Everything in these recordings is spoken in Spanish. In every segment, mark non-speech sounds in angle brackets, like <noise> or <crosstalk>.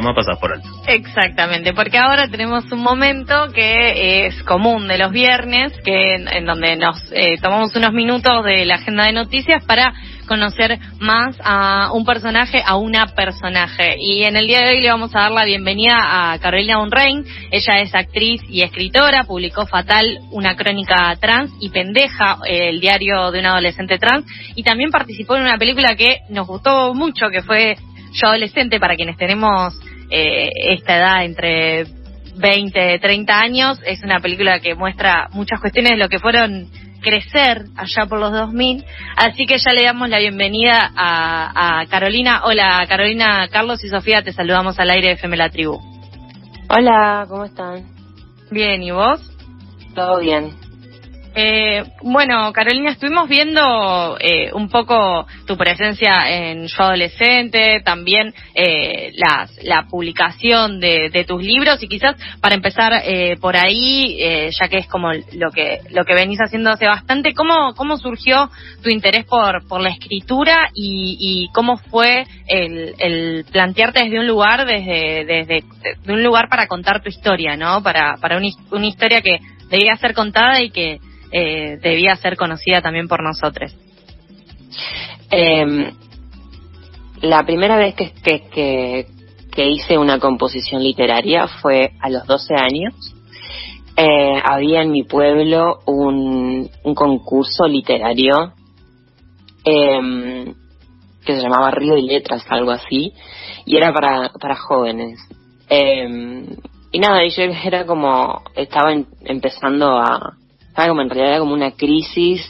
más pasas por alto. Exactamente, porque ahora tenemos un momento que es común de los viernes, que en, donde nos eh, tomamos unos minutos de la agenda de noticias para conocer más a un personaje, a una personaje. Y en el día de hoy le vamos a dar la bienvenida a Carolina Unrein. Ella es actriz y escritora, publicó Fatal, una crónica trans y Pendeja, el diario de un adolescente trans, y también participó en una película que nos gustó mucho, que fue Yo Adolescente, para quienes tenemos eh, esta edad entre 20, 30 años. Es una película que muestra muchas cuestiones de lo que fueron crecer allá por los 2000. Así que ya le damos la bienvenida a, Carolina. Hola Carolina, Carlos y Sofía, te saludamos al aire de FM La Tribu. Hola, ¿cómo están? Bien, ¿y vos? Todo bien. Eh, bueno, Carolina, estuvimos viendo eh, un poco tu presencia en Yo Adolescente, también eh, la publicación de, tus libros y quizás para empezar eh, por ahí, eh, ya que es como lo que lo que venís haciendo hace bastante, ¿cómo, cómo surgió tu interés por, por la escritura y, cómo fue el, el, plantearte desde un lugar, desde, desde de un lugar para contar tu historia, ¿no? Para, para una historia que debía ser contada y que eh, debía ser conocida también por nosotros. Em, la primera vez que, que, que, hice una composición literaria fue a los 12 años. Eh, había en mi pueblo un, concurso literario em, que se llamaba Río y Letras, algo así, y era para, para jóvenes. Em, y nada, yo era como, estaba empezando a, estaba como en realidad como una crisis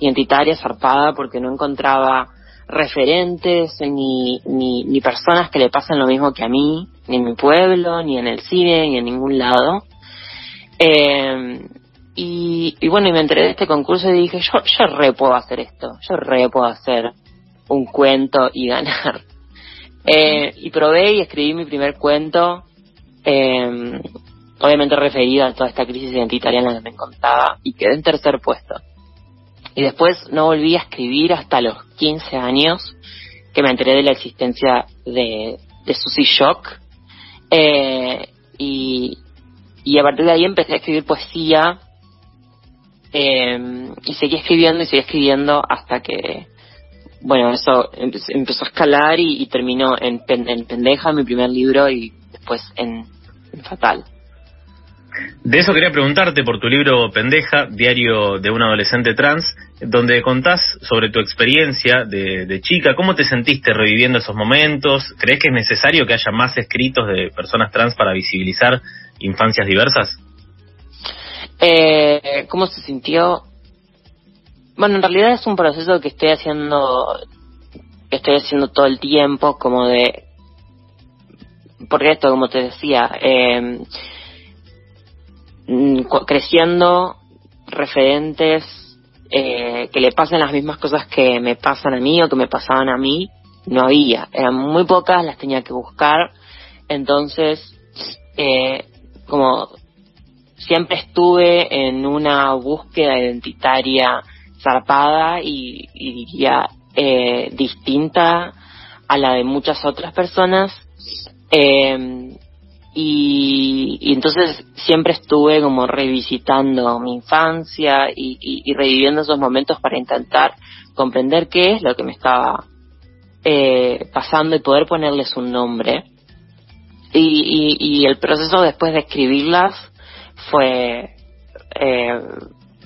identitaria zarpada porque no encontraba referentes ni, ni, ni personas que le pasen lo mismo que a mí, ni en mi pueblo, ni en el cine, ni en ningún lado. Eh, y, y, bueno, y me enteré de este concurso y dije, yo, yo re puedo hacer esto, yo re puedo hacer un cuento y ganar. Eh, y probé y escribí mi primer cuento eh, obviamente referida a toda esta crisis identitaria en la que me encontraba y quedé en tercer puesto. Y después no volví a escribir hasta los 15 años que me enteré de la existencia de, de Susie Shock. Eh, y, y a partir de ahí empecé a escribir poesía eh, y seguí escribiendo y seguí escribiendo hasta que, bueno, eso empezó a escalar y, terminó en, en Pendeja, mi primer libro, y después en Fatal. De eso quería preguntarte por tu libro Pendeja, Diario de un Adolescente Trans, donde contás sobre tu experiencia de, chica. ¿Cómo te sentiste reviviendo esos momentos? ¿Crees que es necesario que haya más escritos de personas trans para visibilizar infancias diversas? Eh, ¿Cómo se sintió? Bueno, en realidad es un proceso que estoy haciendo, que estoy haciendo todo el tiempo, como de, porque esto, como te decía, eh, creciendo referentes eh, que le pasen las mismas cosas que me pasan a mí o que me pasaban a mí, no había. Eran muy pocas, las tenía que buscar. Entonces, eh, como siempre estuve en una búsqueda identitaria zarpada y, diría eh, distinta a la de muchas otras personas. Eh, y, entonces siempre estuve como revisitando mi infancia y, reviviendo esos momentos para intentar comprender qué es lo que me estaba eh, pasando y poder ponerles un nombre. Y, el proceso después de escribirlas fue eh,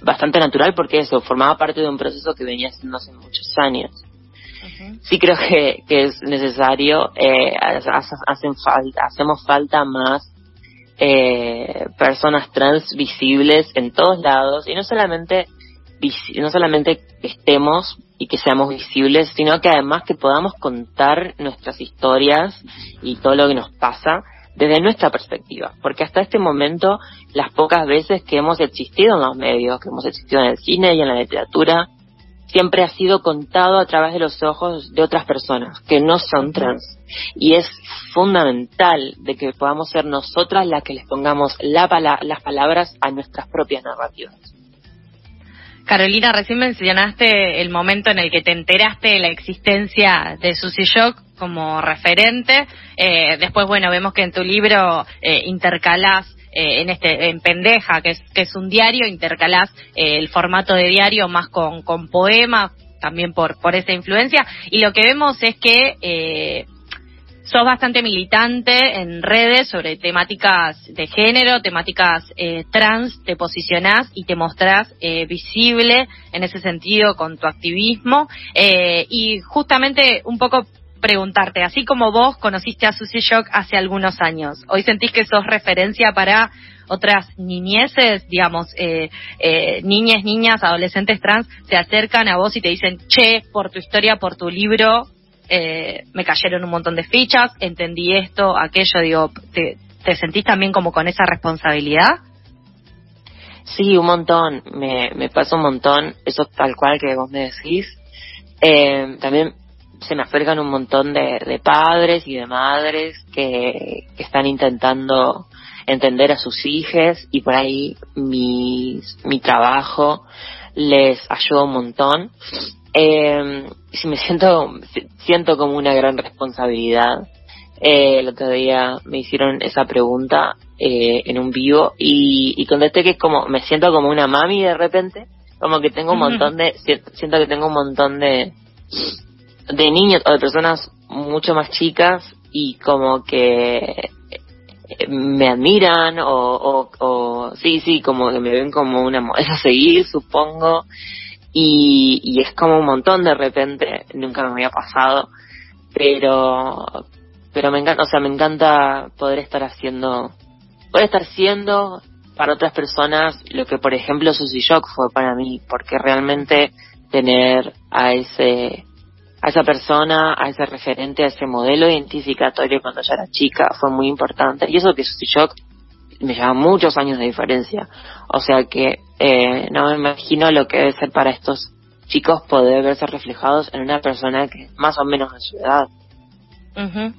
bastante natural porque eso formaba parte de un proceso que venía haciendo hace muchos años sí creo que, que es necesario, eh, hacen falta, hacemos falta más eh, personas trans visibles en todos lados y no solamente no solamente que estemos y que seamos visibles, sino que además que podamos contar nuestras historias y todo lo que nos pasa desde nuestra perspectiva, porque hasta este momento las pocas veces que hemos existido en los medios, que hemos existido en el cine y en la literatura, siempre ha sido contado a través de los ojos de otras personas que no son trans. Y es fundamental de que podamos ser nosotras las que les pongamos la las palabras a nuestras propias narrativas. Carolina, recién mencionaste el momento en el que te enteraste de la existencia de Susie Shock como referente. Eh, después, bueno, vemos que en tu libro eh, intercalás eh, en este en Pendeja, que es, que es un diario, intercalás eh, el formato de diario más con, con poemas, también por, por esa influencia. Y lo que vemos es que eh, sos bastante militante en redes sobre temáticas de género, temáticas eh, trans, te posicionás y te mostrás eh, visible en ese sentido con tu activismo. Eh, y justamente un poco preguntarte, así como vos conociste a Susie Shock hace algunos años, ¿hoy sentís que sos referencia para otras niñeces, digamos, eh, eh, niñas, niñas, adolescentes trans, se acercan a vos y te dicen, che, por tu historia, por tu libro, eh, me cayeron un montón de fichas, entendí esto, aquello, digo, ¿te, sentís también como con esa responsabilidad? Sí, un montón, me, me pasa un montón, eso tal cual que vos me decís. Eh, también se me acercan un montón de, de padres y de madres que, que están intentando entender a sus hijos y por ahí mi, mi trabajo les ayuda un montón. Eh, si me siento, siento como una gran responsabilidad. Eh, el otro día me hicieron esa pregunta eh, en un vivo y, y contesté que es como, me siento como una mami de repente, como que tengo un montón <laughs> de, siento que tengo un montón de, de niños o de personas mucho más chicas y como que me admiran o, o, o sí, sí, como que me ven como una modelo <laughs> a seguir, supongo, y, y es como un montón de repente, nunca me había pasado, pero, pero me encanta, o sea, me encanta poder estar haciendo, poder estar siendo para otras personas lo que por ejemplo Susy Shock fue para mí, porque realmente tener a ese a esa persona, a ese referente, a ese modelo identificatorio cuando yo era chica fue muy importante. Y eso que Susy Shock me lleva muchos años de diferencia. O sea que eh, no me imagino lo que debe ser para estos chicos poder verse reflejados en una persona que es más o menos de su edad. Uh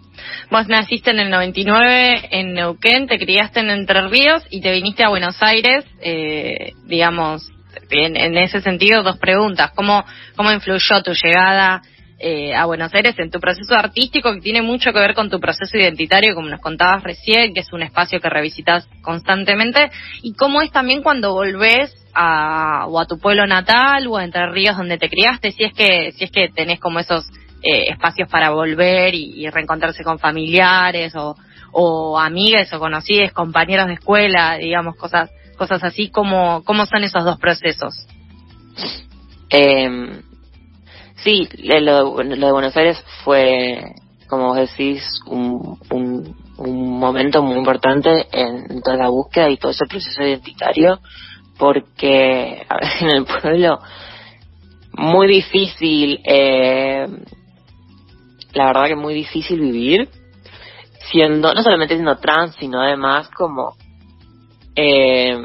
Vos naciste en el 99 en Neuquén, te criaste en Entre Ríos y te viniste a Buenos Aires, eh, digamos, en, en, ese sentido, dos preguntas. ¿Cómo, cómo influyó tu llegada eh, a Buenos Aires en tu proceso artístico que tiene mucho que ver con tu proceso identitario, como nos contabas recién, que es un espacio que revisitas constantemente, y cómo es también cuando volvés a, o a tu pueblo natal o a Entre Ríos donde te criaste, si es que, si es que tenés como esos eh, espacios para volver y, reencontrarse con familiares o, o amigues o conocidos, compañeros de escuela, digamos, cosas, cosas así, ¿cómo, cómo son esos dos procesos? Eh, Sí, lo, lo, de Buenos Aires fue, como vos decís, un, un, un momento muy importante en, toda la búsqueda y todo ese proceso identitario, porque <laughs> a ver, en el pueblo muy difícil, eh, la verdad que muy difícil vivir, siendo, no solamente siendo trans, sino además como eh,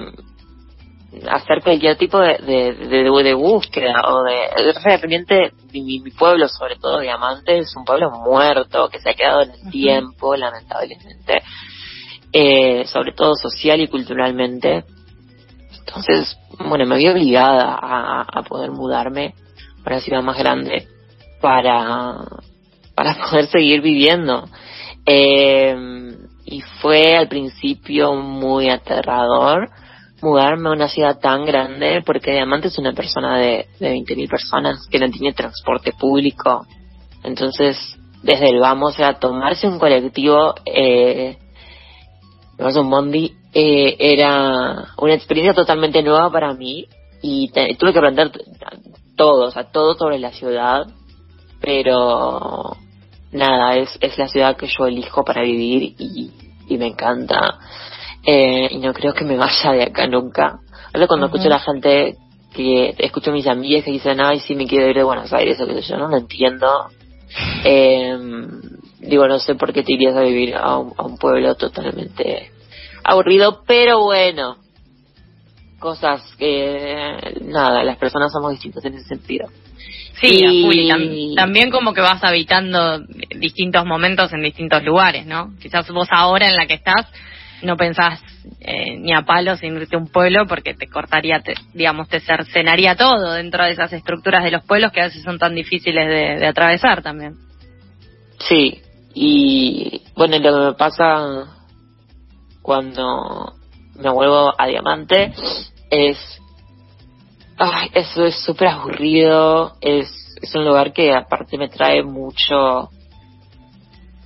hacer cualquier tipo de, de, de, de búsqueda o de realmente mi, mi, pueblo sobre todo Diamante es un pueblo muerto que se ha quedado en el uh -huh. tiempo lamentablemente eh, sobre todo social y culturalmente entonces bueno me vi obligada a, a poder mudarme para una ciudad más grande para para poder seguir viviendo eh, y fue al principio muy aterrador mudarme a una ciudad tan grande porque Diamante es una persona de, de 20.000 personas que no tiene transporte público. Entonces, desde el vamos a tomarse un colectivo, eh, un bondi, eh, era una experiencia totalmente nueva para mí. Y tuve que aprender todo, o sea, todo sobre la ciudad, pero nada, es, es la ciudad que yo elijo para vivir y me encanta eh, y no creo que me vaya de acá nunca. Ahora cuando uh -huh. escucho a la gente que escucho a mis amigas que dicen, ay, sí, me quiero ir de Buenos Aires o qué sé yo, no lo entiendo. <laughs> Eh, digo, no sé por qué te irías a vivir a un, a un pueblo totalmente aburrido, pero bueno, cosas que, nada, las personas somos distintas en ese sentido. Sí, y... Tam también como que vas habitando distintos momentos en distintos lugares, ¿no? Quizás vos ahora en la que estás no pensás eh, ni a palos en irte a un pueblo porque te cortaría, te, digamos, te cercenaría todo dentro de esas estructuras de los pueblos que a veces son tan difíciles de, atravesar también. Sí, y bueno, lo que me pasa cuando me vuelvo a Diamante es ay, eso es súper aburrido es, es un lugar que aparte me trae mucho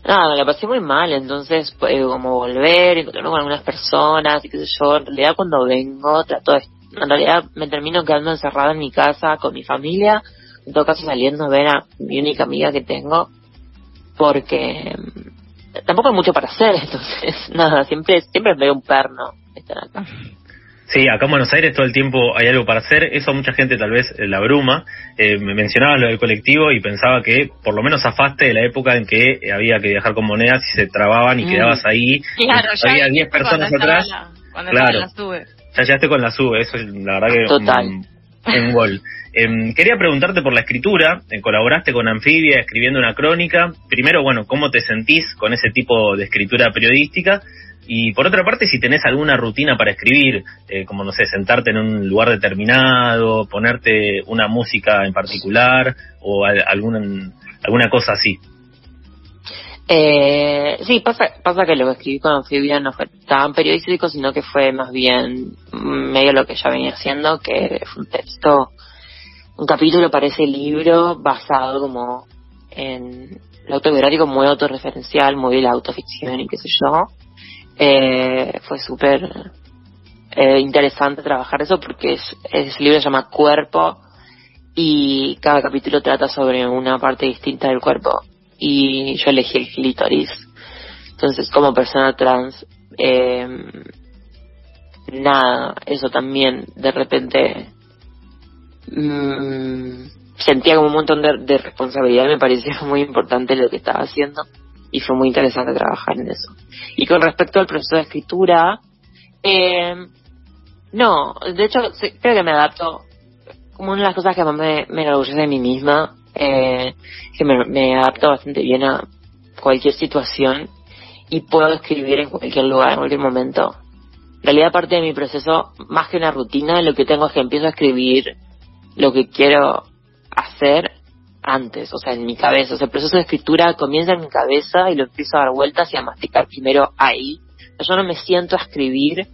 nada me la pasé muy mal entonces eh, como volver encontrarme con algunas personas y qué sé yo en realidad cuando vengo trato de en realidad me termino quedando encerrada en mi casa con mi familia en todo caso saliendo a ver a mi única amiga que tengo porque mm, tampoco hay mucho para hacer <laughs> entonces nada siempre siempre veo un perno estar acá <laughs> Sí, acá en Buenos Aires todo el tiempo hay algo para hacer. Eso a mucha gente tal vez eh, la bruma. Eh, me mencionaba lo del colectivo y pensaba que por lo menos afaste de la época en que había que viajar con monedas y se trababan y Mm. quedabas ahí. Claro, y había 10 personas atrás. la- cuando Claro. la sube. Ya llegaste con la sube, eso es la verdad que Total. un, un gol. Em, quería preguntarte por la escritura. Eh, colaboraste con Anfibia escribiendo una crónica. Primero, bueno, ¿cómo te sentís con ese tipo de escritura periodística? Y por otra parte, si tenés alguna rutina para escribir, eh, como no sé, sentarte en un lugar determinado, ponerte una música en particular o al- algún, alguna cosa así. Eh, sí, pasa, pasa que lo que escribí con Anfibia no fue tan periodístico, sino que fue más bien medio lo que ya venía haciendo, que fue un texto, un capítulo para ese libro basado como en lo autobiográfico muy autorreferencial, muy de la autoficción y qué sé yo. Eh, fue súper eh, interesante trabajar eso porque es, ese libro se llama Cuerpo y cada capítulo trata sobre una parte distinta del cuerpo y yo elegí el clítoris. Entonces, como persona trans, eh, nada, eso también de repente mm, sentía como un montón de, de responsabilidad, me parecía <laughs> muy importante lo que estaba haciendo y fue muy interesante trabajar en eso. Y con respecto al proceso de escritura, eh, no, de hecho creo que me adapto como una de las cosas que más me, me enorgullece de mí misma, eh, que me, me adapto bastante bien a cualquier situación y puedo escribir en cualquier lugar, en cualquier momento. En realidad parte de mi proceso, más que una rutina, lo que tengo es que empiezo a escribir lo que quiero hacer antes, o sea, en mi cabeza. O sea, el proceso de escritura comienza en mi cabeza y lo empiezo a dar vueltas y a masticar primero ahí. Yo no me siento a escribir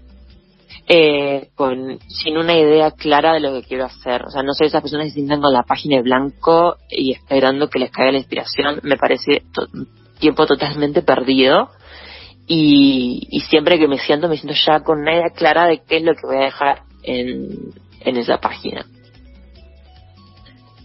eh, con sin una idea clara de lo que quiero hacer. O sea, no soy esas personas que se sientan con la página en blanco y esperando que les caiga la inspiración. Me parece tiempo totalmente perdido. Y, y siempre que me siento, me siento ya con una idea clara de qué es lo que voy a dejar en esa página.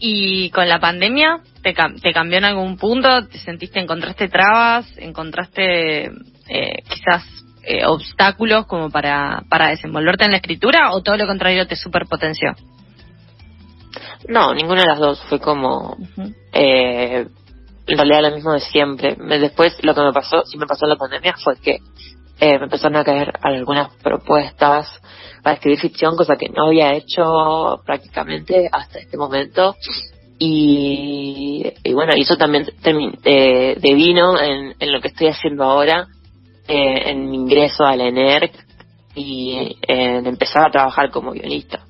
Y con la pandemia, ¿te, cam- te cambió en algún punto? ¿Te sentiste, encontraste trabas? ¿Encontraste eh, quizás eh, obstáculos como para, para desenvolverte en la escritura? ¿O todo lo contrario te superpotenció? No, ninguna de las dos fue como eh, en realidad lo mismo de siempre. Después lo que me pasó, sí me pasó en la pandemia fue que eh, me empezaron a caer algunas propuestas para escribir ficción, cosa que no había hecho prácticamente hasta este momento. Y, y bueno, eso también eh, devino en, lo que estoy haciendo ahora, eh, en mi ingreso a la ENERC y en empezar a trabajar como guionista.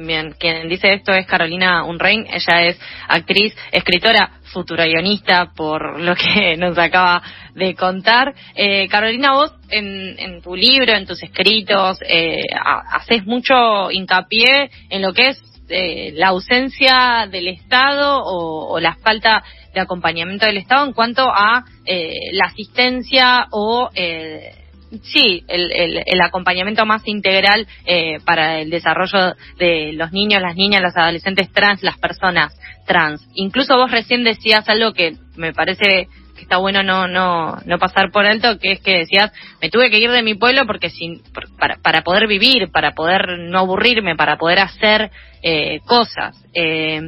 Bien, quien dice esto es Carolina Unrein, ella es actriz, escritora, futura guionista, por lo que <laughs> nos acaba de contar. Eh, Carolina, vos en, en tu libro, en tus escritos, eh, ha- haces mucho hincapié en lo que es eh, la ausencia del Estado o, o la falta de acompañamiento del Estado en cuanto a eh, la asistencia o eh, sí el, el, el acompañamiento más integral eh, para el desarrollo de los niños, las niñas, los adolescentes trans, las personas trans. Incluso vos recién decías algo que me parece que está bueno no no no pasar por alto, que es que decías me tuve que ir de mi pueblo porque sin para para poder vivir, para poder no aburrirme, para poder hacer eh, cosas. Eh,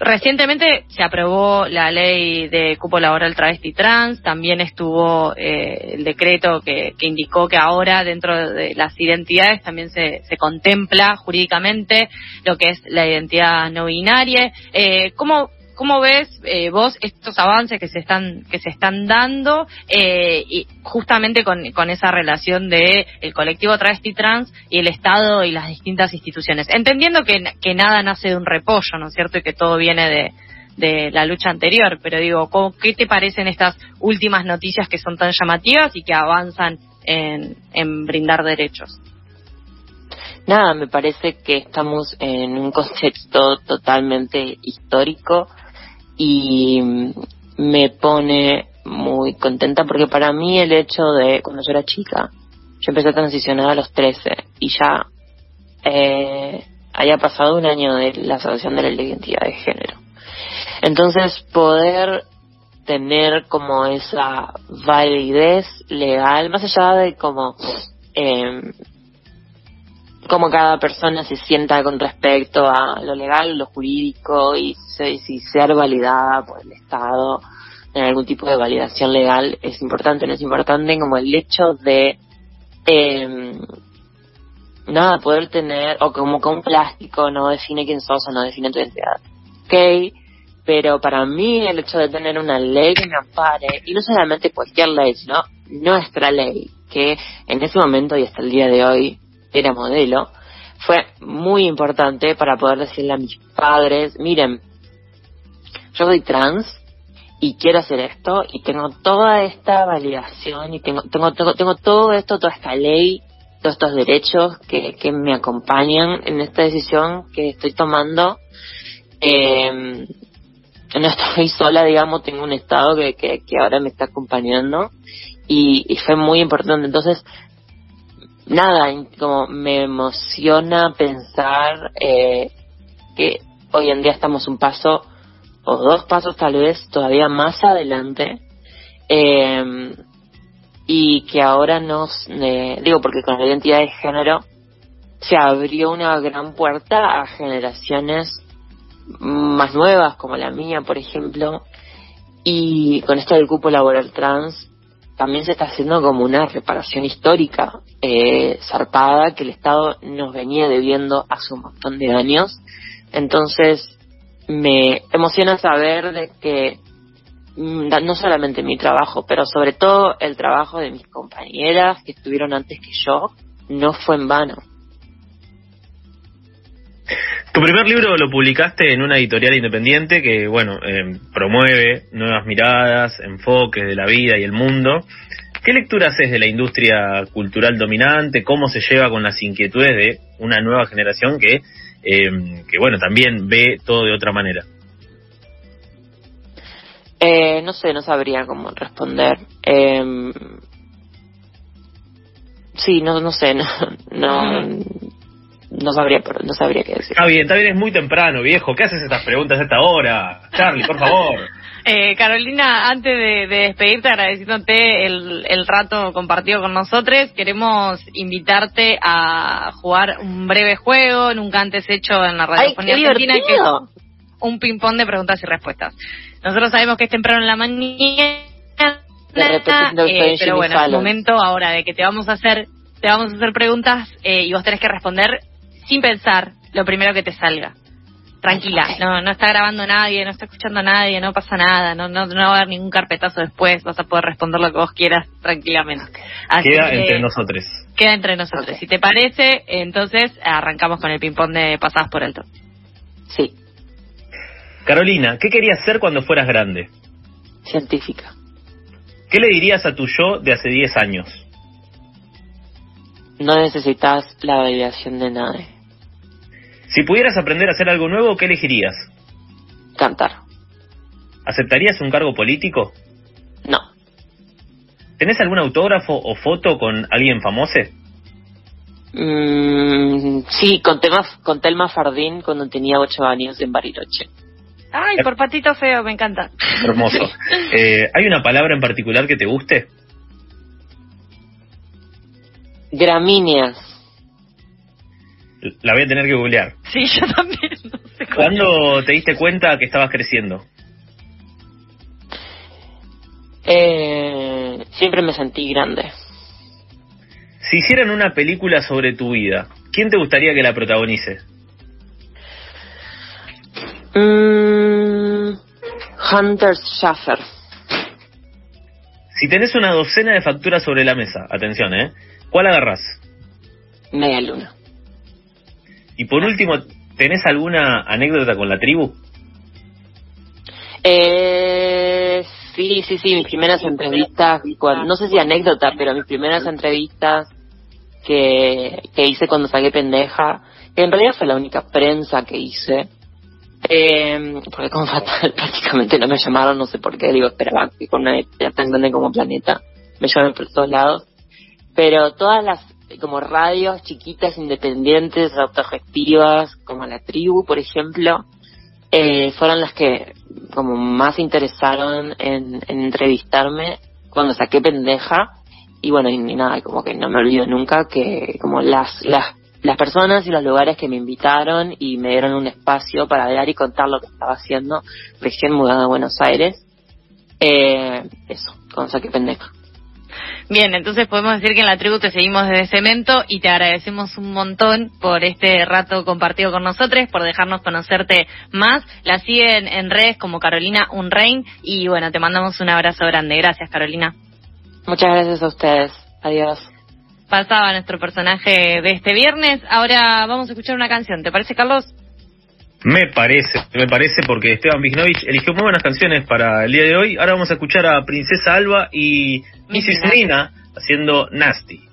Recientemente se aprobó la ley de cupo laboral travesti trans, también estuvo eh, el decreto que, que indicó que ahora dentro de las identidades también se, se contempla jurídicamente lo que es la identidad no binaria. Eh, ¿cómo, ¿cómo ves eh, vos estos avances que se están que se están dando eh, y justamente con, con esa relación de el colectivo travesti trans y el Estado y las distintas instituciones? Entendiendo que, que nada nace de un repollo, ¿no es cierto? Y que todo viene de, de la lucha anterior, pero digo, ¿qué te parecen estas últimas noticias que son tan llamativas y que avanzan en, en brindar derechos? Nada, me parece que estamos en un contexto totalmente histórico y me pone muy contenta porque para mí el hecho de cuando yo era chica, yo empecé a transicionar a los 13 y ya eh, haya pasado un año de la asociación de la identidad de género. Entonces poder tener como esa validez legal, más allá de como eh, cómo cada persona se sienta con respecto a lo legal, lo jurídico y si ser validada por el Estado en algún tipo de validación legal es importante, no es importante como el hecho de eh, nada, poder tener, o como que un plástico no define quién sos o no define tu identidad. Ok, pero para mí el hecho de tener una ley que me ampare, y no solamente cualquier ley, sino nuestra ley, que en ese momento y hasta el día de hoy era modelo, fue muy importante para poder decirle a mis padres, miren, yo soy trans y quiero hacer esto y tengo toda esta validación y tengo, tengo, tengo, tengo todo esto, toda esta ley, todos estos derechos que, que me acompañan en esta decisión que estoy tomando. Eh, no estoy <laughs> sola, digamos, tengo un estado que, que, que ahora me está acompañando y, y fue muy importante. Entonces, nada, como me emociona pensar eh, que hoy en día estamos un paso o dos pasos tal vez todavía más adelante eh, y que ahora nos, eh, digo porque con la identidad de género se abrió una gran puerta a generaciones más nuevas como la mía por ejemplo y con esto del cupo laboral trans también se está haciendo como una reparación histórica eh, zarpada que el Estado nos venía debiendo hace un montón de años. Entonces, me emociona saber de que mm, no solamente mi trabajo, pero sobre todo el trabajo de mis compañeras que estuvieron antes que yo, no fue en vano. Tu primer libro lo publicaste en una editorial independiente que, bueno, eh, promueve nuevas miradas, enfoques de la vida y el mundo. ¿Qué lectura haces de la industria cultural dominante? ¿Cómo se lleva con las inquietudes de una nueva generación que, eh, que bueno, también ve todo de otra manera? Eh, no sé, no sabría cómo responder. Eh, sí, no, no sé, no, no, no sabría, no sabría qué decir. Está bien, está bien, es muy temprano, viejo. ¿Qué haces estas preguntas a esta hora? Charlie, por favor. <laughs> Eh, Carolina, antes de, despedirte, agradeciéndote el, el, rato compartido con nosotros, queremos invitarte a jugar un breve juego, nunca antes hecho en la radiofonía argentina, que es un ping-pong de preguntas y respuestas. Nosotros sabemos que es temprano en la mañana, eh, pero bueno, es el momento ahora de que te vamos a hacer te vamos a hacer preguntas eh, y vos tenés que responder sin pensar lo primero que te salga. Tranquila, no, no está grabando nadie, no está escuchando a nadie, no pasa nada, no, no, no va a haber ningún carpetazo después, vas a poder responder lo que vos quieras tranquilamente. queda entre nosotros. Queda entre nosotros. Si te parece, entonces arrancamos con el ping-pong de pasadas por alto. Sí. Carolina, ¿qué querías ser cuando fueras grande? Científica. ¿Qué le dirías a tu yo de hace 10 años? No necesitas la validación de nadie. Si pudieras aprender a hacer algo nuevo, ¿qué elegirías? Cantar. ¿Aceptarías un cargo político? No. ¿Tenés algún autógrafo o foto con alguien famoso? Mm, sí, con, con Telma Fardín cuando tenía ocho años en Bariloche. Ay, por patito feo, me encanta. Hermoso. <laughs> Eh, ¿Hay una palabra en particular que te guste? Gramíneas. La voy a tener que googlear. Sí, yo también. No sé ¿Cuándo te diste cuenta que estabas creciendo? Eh, siempre me sentí grande. Si hicieran una película sobre tu vida, ¿quién te gustaría que la protagonice? Mm, Hunter Schaffer. Si tenés una docena de facturas sobre la mesa, atención, ¿eh? ¿Cuál agarrás? Media luna. Y por último, ¿tenés alguna anécdota con la tribu? Eh, sí, sí, sí, mis primeras entrevistas, no sé si anécdota, pero mis primeras entrevistas que, que hice cuando saqué pendeja, en realidad fue la única prensa que hice, eh, porque como <laughs> fatal prácticamente no me llamaron, no sé por qué, digo, esperaba que con una tan grande como Planeta me llamen por todos lados, pero todas las como radios chiquitas, independientes, autogestivas, como la tribu, por ejemplo, eh, fueron las que como más interesaron en, entrevistarme cuando saqué pendeja y bueno, y, nada, como que no me olvido nunca que como las, las, las personas y los lugares que me invitaron y me dieron un espacio para hablar y contar lo que estaba haciendo recién mudado a Buenos Aires, eh, eso, cuando saqué pendeja. Bien, entonces podemos decir que en la tribu te seguimos desde Cemento y te agradecemos un montón por este rato compartido con nosotros, por dejarnos conocerte más. La siguen en redes como Carolina Unrein y bueno, te mandamos un abrazo grande. Gracias, Carolina. Muchas gracias a ustedes. Adiós. Pasaba nuestro personaje de este viernes. Ahora vamos a escuchar una canción. ¿Te parece, Carlos? Me parece, me parece porque Esteban Vignovich eligió muy buenas canciones para el día de hoy. Ahora vamos a escuchar a Princesa Alba y Mrs. Nina haciendo Nasty.